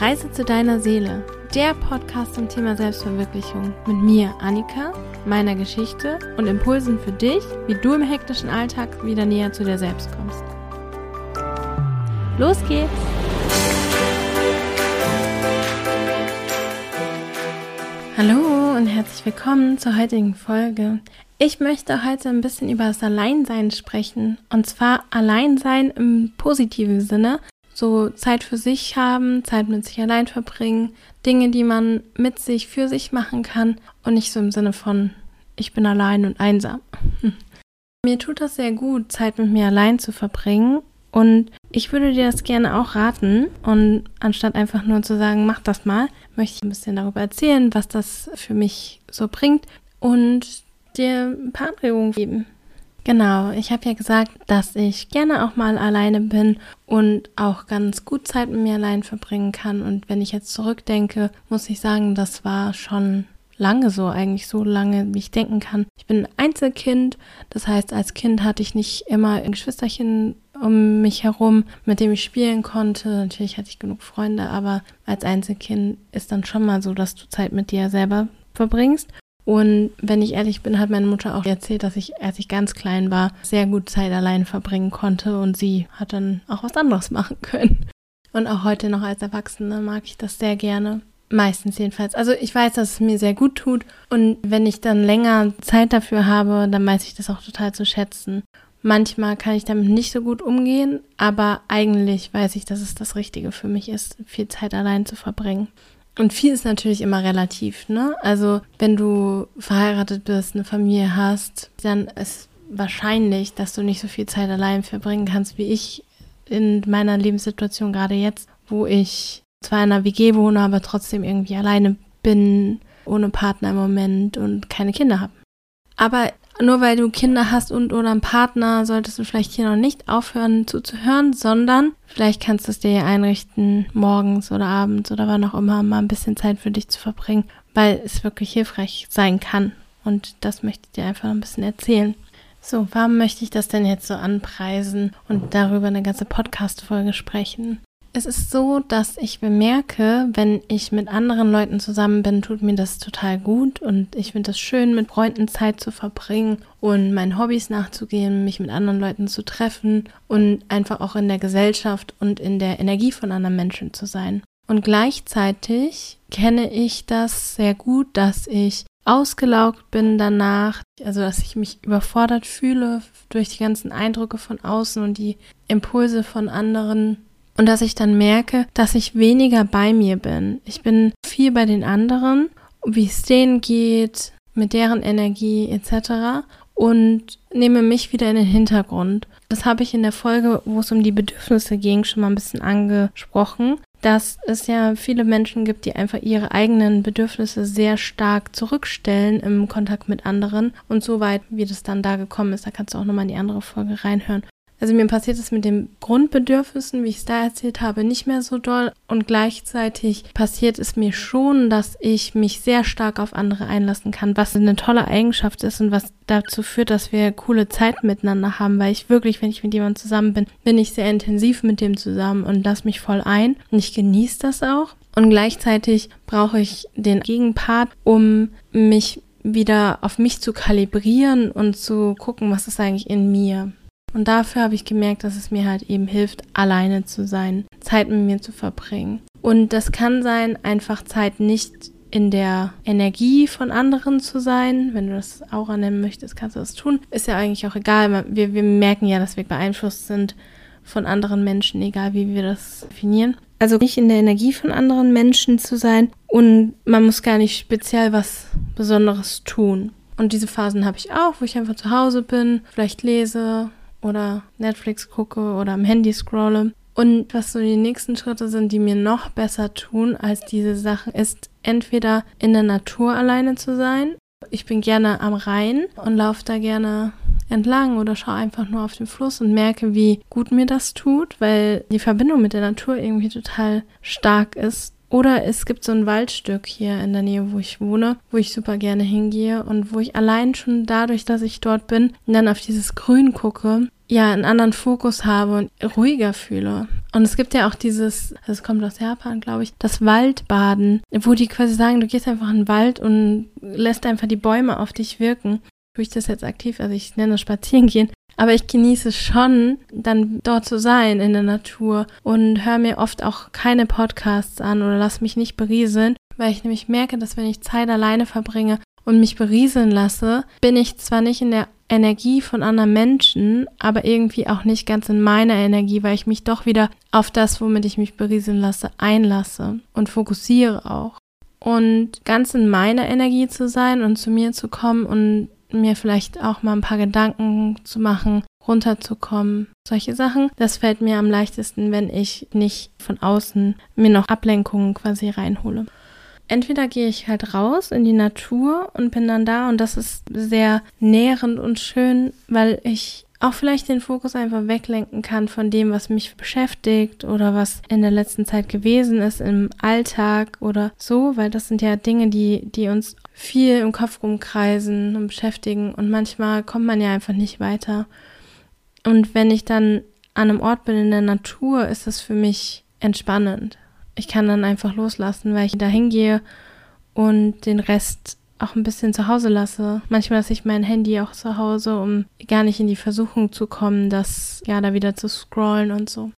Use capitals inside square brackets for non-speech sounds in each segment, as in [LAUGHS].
Reise zu deiner Seele, der Podcast zum Thema Selbstverwirklichung mit mir, Annika, meiner Geschichte und Impulsen für dich, wie du im hektischen Alltag wieder näher zu dir selbst kommst. Los geht's! Hallo und herzlich willkommen zur heutigen Folge. Ich möchte heute ein bisschen über das Alleinsein sprechen. Und zwar Alleinsein im positiven Sinne, so Zeit für sich haben, Zeit mit sich allein verbringen, Dinge, die man mit sich für sich machen kann und nicht so im Sinne von ich bin allein und einsam. [LAUGHS] Mir tut das sehr gut, Zeit mit mir allein zu verbringen und ich würde dir das gerne auch raten und anstatt einfach nur zu sagen, mach das mal, möchte ich ein bisschen darüber erzählen, was das für mich so bringt und dir ein paar Anregungen geben. Genau, ich habe ja gesagt, dass ich gerne auch mal alleine bin und auch ganz gut Zeit mit mir allein verbringen kann. Und wenn ich jetzt zurückdenke, muss ich sagen, das war schon lange so, eigentlich so lange, wie ich denken kann. Ich bin ein Einzelkind, das heißt, als Kind hatte ich nicht immer ein Geschwisterchen um mich herum, mit dem ich spielen konnte. Natürlich hatte ich genug Freunde, aber als Einzelkind ist dann schon mal so, dass du Zeit mit dir selber verbringst. Und wenn ich ehrlich bin, hat meine Mutter auch erzählt, dass ich, als ich ganz klein war, sehr gut Zeit allein verbringen konnte und sie hat dann auch was anderes [LAUGHS] machen können. Und auch heute noch als Erwachsene mag ich das sehr gerne. Meistens jedenfalls. Also ich weiß, dass es mir sehr gut tut und wenn ich dann länger Zeit dafür habe, dann weiß ich das auch total zu schätzen. Manchmal kann ich damit nicht so gut umgehen, aber eigentlich weiß ich, dass es das Richtige für mich ist, viel Zeit allein zu verbringen. Und viel ist natürlich immer relativ, ne? Also, wenn du verheiratet bist, eine Familie hast, dann ist wahrscheinlich, dass du nicht so viel Zeit allein verbringen kannst wie ich in meiner Lebenssituation gerade jetzt, wo ich zwar in einer WG wohne, aber trotzdem irgendwie alleine bin, ohne Partner im Moment und keine Kinder habe. Aber nur weil du Kinder hast und oder einen Partner, solltest du vielleicht hier noch nicht aufhören zuzuhören, sondern vielleicht kannst du es dir einrichten, morgens oder abends oder wann auch immer mal ein bisschen Zeit für dich zu verbringen, weil es wirklich hilfreich sein kann. Und das möchte ich dir einfach ein bisschen erzählen. So, warum möchte ich das denn jetzt so anpreisen und darüber eine ganze Podcast-Folge sprechen? Es ist so, dass ich bemerke, wenn ich mit anderen Leuten zusammen bin, tut mir das total gut und ich finde es schön, mit Freunden Zeit zu verbringen und meinen Hobbys nachzugehen, mich mit anderen Leuten zu treffen und einfach auch in der Gesellschaft und in der Energie von anderen Menschen zu sein. Und gleichzeitig kenne ich das sehr gut, dass ich ausgelaugt bin danach, also dass ich mich überfordert fühle durch die ganzen Eindrücke von außen und die Impulse von anderen und dass ich dann merke, dass ich weniger bei mir bin. Ich bin viel bei den anderen, wie es denen geht, mit deren Energie etc. und nehme mich wieder in den Hintergrund. Das habe ich in der Folge, wo es um die Bedürfnisse ging, schon mal ein bisschen angesprochen, dass es ja viele Menschen gibt, die einfach ihre eigenen Bedürfnisse sehr stark zurückstellen im Kontakt mit anderen. Und so weit, wie das dann da gekommen ist, da kannst du auch nochmal in die andere Folge reinhören. Also mir passiert es mit den Grundbedürfnissen, wie ich es da erzählt habe, nicht mehr so doll. Und gleichzeitig passiert es mir schon, dass ich mich sehr stark auf andere einlassen kann, was eine tolle Eigenschaft ist und was dazu führt, dass wir coole Zeit miteinander haben, weil ich wirklich, wenn ich mit jemandem zusammen bin, bin ich sehr intensiv mit dem zusammen und lasse mich voll ein. Und ich genieße das auch. Und gleichzeitig brauche ich den Gegenpart, um mich wieder auf mich zu kalibrieren und zu gucken, was ist eigentlich in mir. Und dafür habe ich gemerkt, dass es mir halt eben hilft, alleine zu sein, Zeit mit mir zu verbringen. Und das kann sein, einfach Zeit nicht in der Energie von anderen zu sein. Wenn du das Aura nennen möchtest, kannst du das tun. Ist ja eigentlich auch egal. Wir, wir merken ja, dass wir beeinflusst sind von anderen Menschen, egal wie wir das definieren. Also nicht in der Energie von anderen Menschen zu sein und man muss gar nicht speziell was Besonderes tun. Und diese Phasen habe ich auch, wo ich einfach zu Hause bin, vielleicht lese oder Netflix gucke oder am Handy scrolle. Und was so die nächsten Schritte sind, die mir noch besser tun als diese Sachen, ist entweder in der Natur alleine zu sein. Ich bin gerne am Rhein und laufe da gerne entlang oder schaue einfach nur auf den Fluss und merke, wie gut mir das tut, weil die Verbindung mit der Natur irgendwie total stark ist oder es gibt so ein Waldstück hier in der Nähe, wo ich wohne, wo ich super gerne hingehe und wo ich allein schon dadurch, dass ich dort bin dann auf dieses Grün gucke, ja, einen anderen Fokus habe und ruhiger fühle. Und es gibt ja auch dieses, das kommt aus Japan, glaube ich, das Waldbaden, wo die quasi sagen, du gehst einfach in den Wald und lässt einfach die Bäume auf dich wirken. Tue ich das jetzt aktiv, also ich nenne das Spazieren gehen. Aber ich genieße schon, dann dort zu sein in der Natur und höre mir oft auch keine Podcasts an oder lass mich nicht berieseln, weil ich nämlich merke, dass wenn ich Zeit alleine verbringe und mich berieseln lasse, bin ich zwar nicht in der Energie von anderen Menschen, aber irgendwie auch nicht ganz in meiner Energie, weil ich mich doch wieder auf das, womit ich mich berieseln lasse, einlasse und fokussiere auch. Und ganz in meiner Energie zu sein und zu mir zu kommen und mir vielleicht auch mal ein paar Gedanken zu machen, runterzukommen, solche Sachen. Das fällt mir am leichtesten, wenn ich nicht von außen mir noch Ablenkungen quasi reinhole entweder gehe ich halt raus in die Natur und bin dann da und das ist sehr nährend und schön, weil ich auch vielleicht den Fokus einfach weglenken kann von dem, was mich beschäftigt oder was in der letzten Zeit gewesen ist im Alltag oder so, weil das sind ja Dinge, die, die uns viel im Kopf rumkreisen und beschäftigen und manchmal kommt man ja einfach nicht weiter. Und wenn ich dann an einem Ort bin in der Natur, ist das für mich entspannend ich kann dann einfach loslassen, weil ich da hingehe und den Rest auch ein bisschen zu Hause lasse. Manchmal lasse ich mein Handy auch zu Hause, um gar nicht in die Versuchung zu kommen, das ja da wieder zu scrollen und so.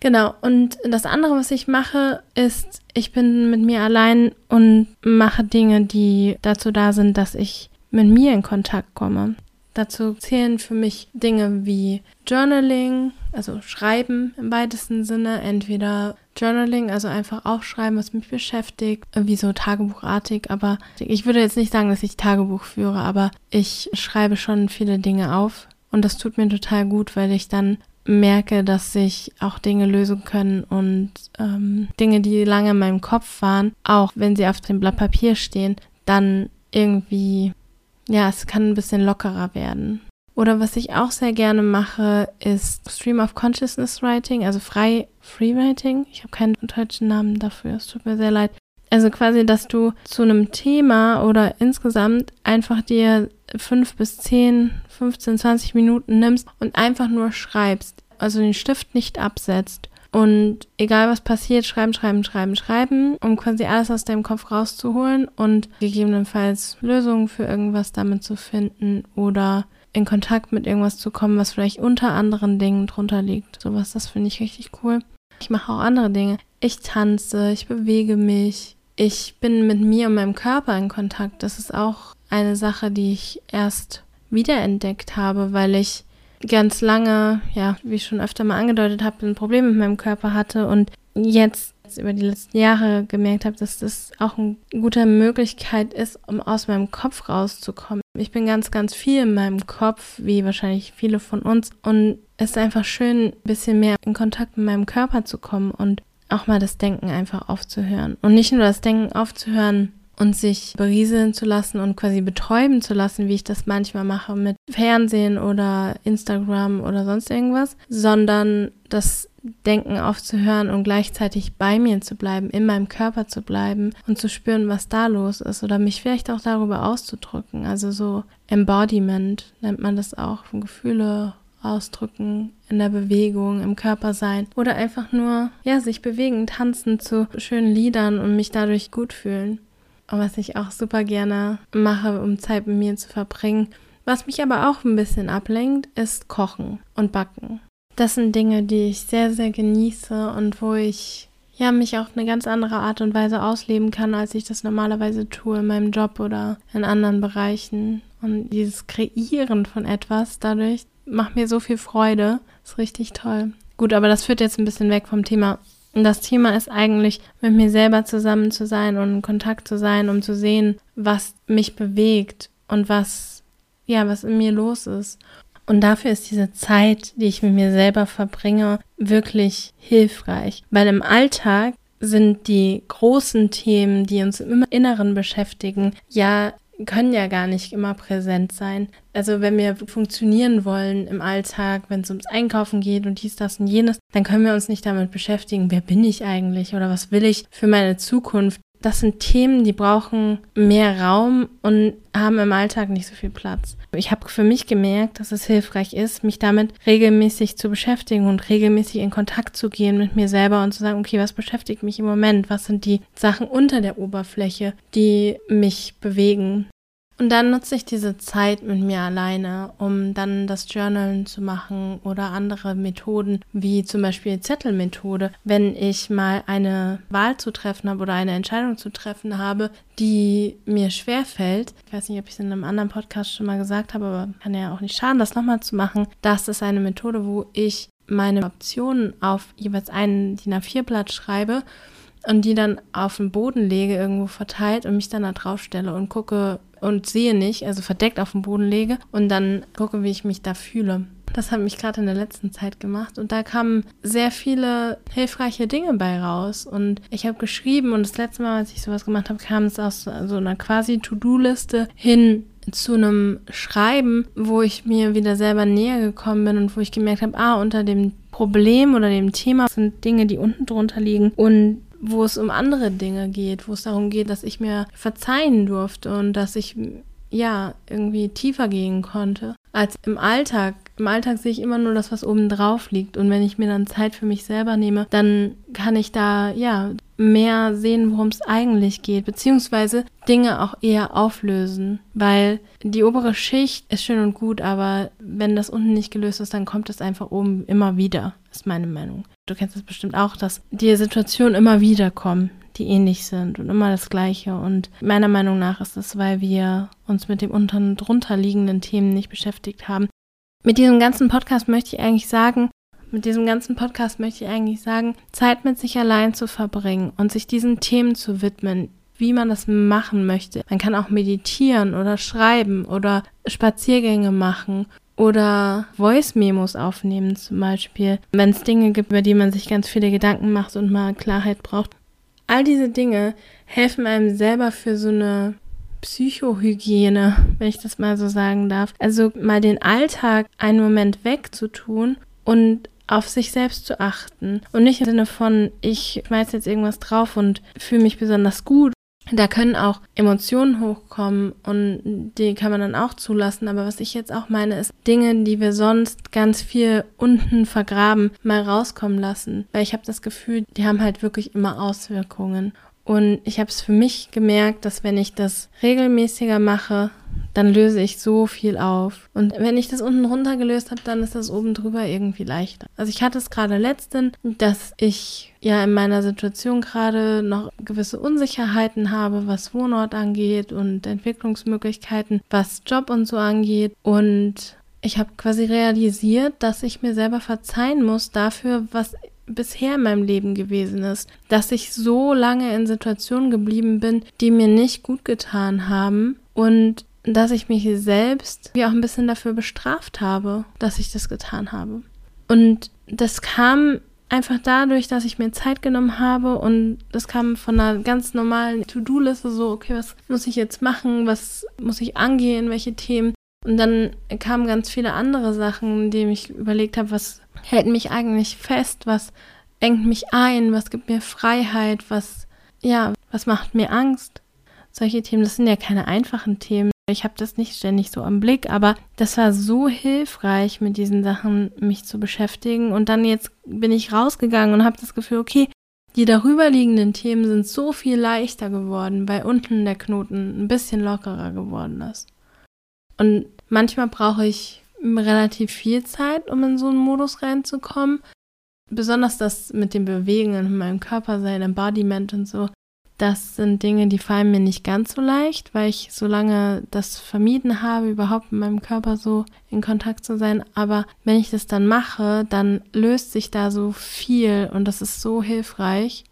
Genau, und das andere, was ich mache, ist, ich bin mit mir allein und mache Dinge, die dazu da sind, dass ich mit mir in Kontakt komme. Dazu zählen für mich Dinge wie Journaling, also Schreiben im weitesten Sinne, entweder Journaling, also einfach aufschreiben, was mich beschäftigt, wie so Tagebuchartig, aber ich würde jetzt nicht sagen, dass ich Tagebuch führe, aber ich schreibe schon viele Dinge auf und das tut mir total gut, weil ich dann merke, dass sich auch Dinge lösen können und ähm, Dinge, die lange in meinem Kopf waren, auch wenn sie auf dem Blatt Papier stehen, dann irgendwie, ja, es kann ein bisschen lockerer werden. Oder was ich auch sehr gerne mache, ist Stream of Consciousness Writing, also frei Freewriting. Ich habe keinen deutschen Namen dafür, es tut mir sehr leid. Also quasi, dass du zu einem Thema oder insgesamt einfach dir fünf bis zehn, 15, 20 Minuten nimmst und einfach nur schreibst. Also den Stift nicht absetzt. Und egal was passiert, schreiben, schreiben, schreiben, schreiben, um quasi alles aus deinem Kopf rauszuholen und gegebenenfalls Lösungen für irgendwas damit zu finden oder in Kontakt mit irgendwas zu kommen, was vielleicht unter anderen Dingen drunter liegt. Sowas, das finde ich richtig cool. Ich mache auch andere Dinge. Ich tanze, ich bewege mich, ich bin mit mir und meinem Körper in Kontakt. Das ist auch eine Sache, die ich erst wiederentdeckt habe, weil ich ganz lange, ja, wie ich schon öfter mal angedeutet habe, ein Problem mit meinem Körper hatte und jetzt über die letzten Jahre gemerkt habe, dass das auch eine gute Möglichkeit ist, um aus meinem Kopf rauszukommen. Ich bin ganz, ganz viel in meinem Kopf, wie wahrscheinlich viele von uns. Und es ist einfach schön, ein bisschen mehr in Kontakt mit meinem Körper zu kommen und auch mal das Denken einfach aufzuhören. Und nicht nur das Denken aufzuhören, und sich berieseln zu lassen und quasi betäuben zu lassen, wie ich das manchmal mache mit Fernsehen oder Instagram oder sonst irgendwas, sondern das Denken aufzuhören und gleichzeitig bei mir zu bleiben, in meinem Körper zu bleiben und zu spüren, was da los ist oder mich vielleicht auch darüber auszudrücken. Also so Embodiment nennt man das auch, Gefühle ausdrücken in der Bewegung, im Körper sein oder einfach nur, ja, sich bewegen, tanzen zu schönen Liedern und mich dadurch gut fühlen. Und was ich auch super gerne mache, um Zeit mit mir zu verbringen. Was mich aber auch ein bisschen ablenkt, ist Kochen und Backen. Das sind Dinge, die ich sehr, sehr genieße und wo ich ja mich auf eine ganz andere Art und Weise ausleben kann, als ich das normalerweise tue in meinem Job oder in anderen Bereichen. Und dieses Kreieren von etwas dadurch macht mir so viel Freude. Ist richtig toll. Gut, aber das führt jetzt ein bisschen weg vom Thema und das Thema ist eigentlich, mit mir selber zusammen zu sein und in Kontakt zu sein, um zu sehen, was mich bewegt und was, ja, was in mir los ist. Und dafür ist diese Zeit, die ich mit mir selber verbringe, wirklich hilfreich. Weil im Alltag sind die großen Themen, die uns im Inneren beschäftigen, ja können ja gar nicht immer präsent sein. Also wenn wir funktionieren wollen im Alltag, wenn es ums Einkaufen geht und dies, das und jenes, dann können wir uns nicht damit beschäftigen, wer bin ich eigentlich oder was will ich für meine Zukunft. Das sind Themen, die brauchen mehr Raum und haben im Alltag nicht so viel Platz. Ich habe für mich gemerkt, dass es hilfreich ist, mich damit regelmäßig zu beschäftigen und regelmäßig in Kontakt zu gehen mit mir selber und zu sagen, okay, was beschäftigt mich im Moment? Was sind die Sachen unter der Oberfläche, die mich bewegen? Und dann nutze ich diese Zeit mit mir alleine, um dann das Journalen zu machen oder andere Methoden, wie zum Beispiel Zettelmethode. Wenn ich mal eine Wahl zu treffen habe oder eine Entscheidung zu treffen habe, die mir schwer fällt, ich weiß nicht, ob ich es in einem anderen Podcast schon mal gesagt habe, aber kann ja auch nicht schaden, das nochmal zu machen. Das ist eine Methode, wo ich meine Optionen auf jeweils einen DIN A4-Blatt schreibe und die dann auf den Boden lege, irgendwo verteilt und mich dann da drauf stelle und gucke, und sehe nicht, also verdeckt auf dem Boden lege und dann gucke, wie ich mich da fühle. Das hat mich gerade in der letzten Zeit gemacht und da kamen sehr viele hilfreiche Dinge bei raus. Und ich habe geschrieben und das letzte Mal, als ich sowas gemacht habe, kam es aus so einer quasi To-Do-Liste hin zu einem Schreiben, wo ich mir wieder selber näher gekommen bin und wo ich gemerkt habe, ah, unter dem Problem oder dem Thema sind Dinge, die unten drunter liegen und wo es um andere Dinge geht, wo es darum geht, dass ich mir verzeihen durfte und dass ich ja irgendwie tiefer gehen konnte als im Alltag. Im Alltag sehe ich immer nur das, was oben drauf liegt. Und wenn ich mir dann Zeit für mich selber nehme, dann kann ich da ja mehr sehen, worum es eigentlich geht, beziehungsweise Dinge auch eher auflösen. Weil die obere Schicht ist schön und gut, aber wenn das unten nicht gelöst ist, dann kommt es einfach oben immer wieder, ist meine Meinung du kennst das bestimmt auch, dass die Situationen immer wieder kommen, die ähnlich sind und immer das Gleiche. Und meiner Meinung nach ist das, weil wir uns mit dem unter und drunter liegenden Themen nicht beschäftigt haben. Mit diesem ganzen Podcast möchte ich eigentlich sagen, mit diesem ganzen Podcast möchte ich eigentlich sagen, Zeit mit sich allein zu verbringen und sich diesen Themen zu widmen, wie man das machen möchte. Man kann auch meditieren oder schreiben oder Spaziergänge machen oder Voice-Memos aufnehmen zum Beispiel, wenn es Dinge gibt, über die man sich ganz viele Gedanken macht und mal Klarheit braucht. All diese Dinge helfen einem selber für so eine Psychohygiene, wenn ich das mal so sagen darf. Also mal den Alltag einen Moment wegzutun und auf sich selbst zu achten. Und nicht im Sinne von, ich schmeiß jetzt irgendwas drauf und fühle mich besonders gut da können auch Emotionen hochkommen und die kann man dann auch zulassen. Aber was ich jetzt auch meine, ist Dinge, die wir sonst ganz viel unten vergraben, mal rauskommen lassen. Weil ich habe das Gefühl, die haben halt wirklich immer Auswirkungen. Und ich habe es für mich gemerkt, dass wenn ich das regelmäßiger mache, dann löse ich so viel auf. Und wenn ich das unten runter gelöst habe, dann ist das oben drüber irgendwie leichter. Also ich hatte es gerade letztens, dass ich ja in meiner Situation gerade noch gewisse Unsicherheiten habe, was Wohnort angeht und Entwicklungsmöglichkeiten, was Job und so angeht. Und ich habe quasi realisiert, dass ich mir selber verzeihen muss dafür, was bisher in meinem Leben gewesen ist, dass ich so lange in Situationen geblieben bin, die mir nicht gut getan haben und dass ich mich selbst wie auch ein bisschen dafür bestraft habe, dass ich das getan habe. Und das kam einfach dadurch, dass ich mir Zeit genommen habe und das kam von einer ganz normalen To-Do-Liste so, okay, was muss ich jetzt machen, was muss ich angehen, welche Themen. Und dann kamen ganz viele andere Sachen, die ich überlegt habe, was hält mich eigentlich fest, was engt mich ein, was gibt mir Freiheit, was, ja, was macht mir Angst. Solche Themen, das sind ja keine einfachen Themen. Ich habe das nicht ständig so am Blick, aber das war so hilfreich, mit diesen Sachen mich zu beschäftigen. Und dann jetzt bin ich rausgegangen und habe das Gefühl, okay, die darüberliegenden Themen sind so viel leichter geworden, weil unten der Knoten ein bisschen lockerer geworden ist. Und manchmal brauche ich relativ viel Zeit, um in so einen Modus reinzukommen. Besonders das mit den Bewegungen in meinem Körper, sein Embodiment und so. Das sind Dinge, die fallen mir nicht ganz so leicht, weil ich so lange das vermieden habe, überhaupt mit meinem Körper so in Kontakt zu sein. Aber wenn ich das dann mache, dann löst sich da so viel und das ist so hilfreich.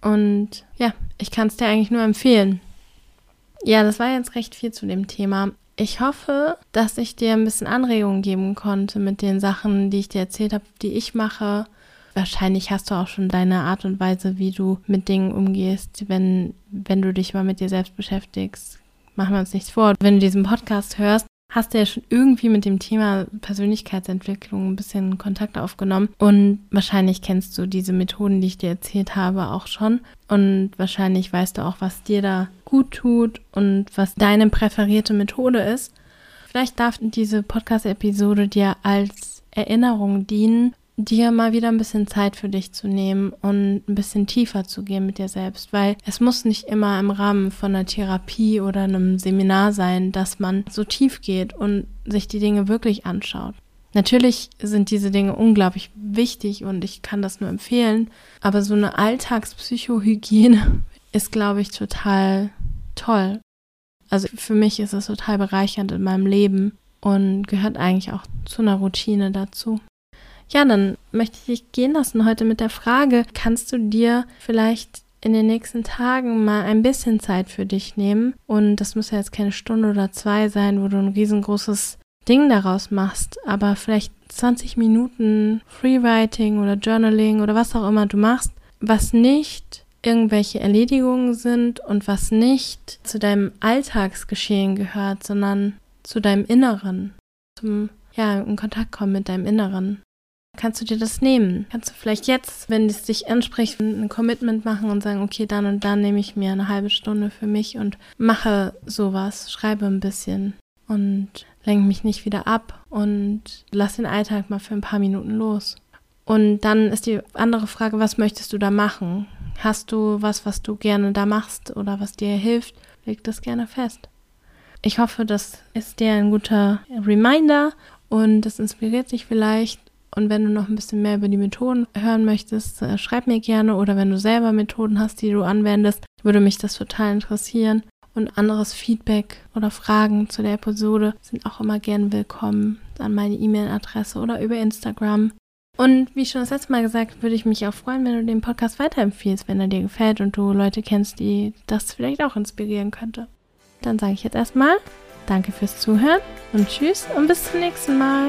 Und ja, ich kann es dir eigentlich nur empfehlen. Ja, das war jetzt recht viel zu dem Thema. Ich hoffe, dass ich dir ein bisschen Anregungen geben konnte mit den Sachen, die ich dir erzählt habe, die ich mache wahrscheinlich hast du auch schon deine Art und Weise, wie du mit Dingen umgehst, wenn, wenn du dich mal mit dir selbst beschäftigst. Machen wir uns nichts vor. Wenn du diesen Podcast hörst, hast du ja schon irgendwie mit dem Thema Persönlichkeitsentwicklung ein bisschen Kontakt aufgenommen. Und wahrscheinlich kennst du diese Methoden, die ich dir erzählt habe, auch schon. Und wahrscheinlich weißt du auch, was dir da gut tut und was deine präferierte Methode ist. Vielleicht darf diese Podcast-Episode dir als Erinnerung dienen, dir mal wieder ein bisschen Zeit für dich zu nehmen und ein bisschen tiefer zu gehen mit dir selbst, weil es muss nicht immer im Rahmen von einer Therapie oder einem Seminar sein, dass man so tief geht und sich die Dinge wirklich anschaut. Natürlich sind diese Dinge unglaublich wichtig und ich kann das nur empfehlen, aber so eine Alltagspsychohygiene [LAUGHS] ist, glaube ich, total toll. Also für mich ist es total bereichernd in meinem Leben und gehört eigentlich auch zu einer Routine dazu. Ja, dann möchte ich dich gehen lassen heute mit der Frage, kannst du dir vielleicht in den nächsten Tagen mal ein bisschen Zeit für dich nehmen? Und das muss ja jetzt keine Stunde oder zwei sein, wo du ein riesengroßes Ding daraus machst, aber vielleicht 20 Minuten Freewriting oder Journaling oder was auch immer du machst, was nicht irgendwelche Erledigungen sind und was nicht zu deinem Alltagsgeschehen gehört, sondern zu deinem Inneren, zum ja, in Kontakt kommen mit deinem Inneren. Kannst du dir das nehmen? Kannst du vielleicht jetzt, wenn es dich anspricht, ein Commitment machen und sagen, okay, dann und dann nehme ich mir eine halbe Stunde für mich und mache sowas, schreibe ein bisschen und lenke mich nicht wieder ab und lass den Alltag mal für ein paar Minuten los. Und dann ist die andere Frage, was möchtest du da machen? Hast du was, was du gerne da machst oder was dir hilft? Leg das gerne fest. Ich hoffe, das ist dir ein guter Reminder und das inspiriert dich vielleicht und wenn du noch ein bisschen mehr über die Methoden hören möchtest, äh, schreib mir gerne oder wenn du selber Methoden hast, die du anwendest, würde mich das total interessieren. Und anderes Feedback oder Fragen zu der Episode sind auch immer gern willkommen an meine E-Mail-Adresse oder über Instagram. Und wie schon das letzte Mal gesagt, würde ich mich auch freuen, wenn du den Podcast weiterempfiehlst, wenn er dir gefällt und du Leute kennst, die das vielleicht auch inspirieren könnte. Dann sage ich jetzt erstmal Danke fürs Zuhören und Tschüss und bis zum nächsten Mal.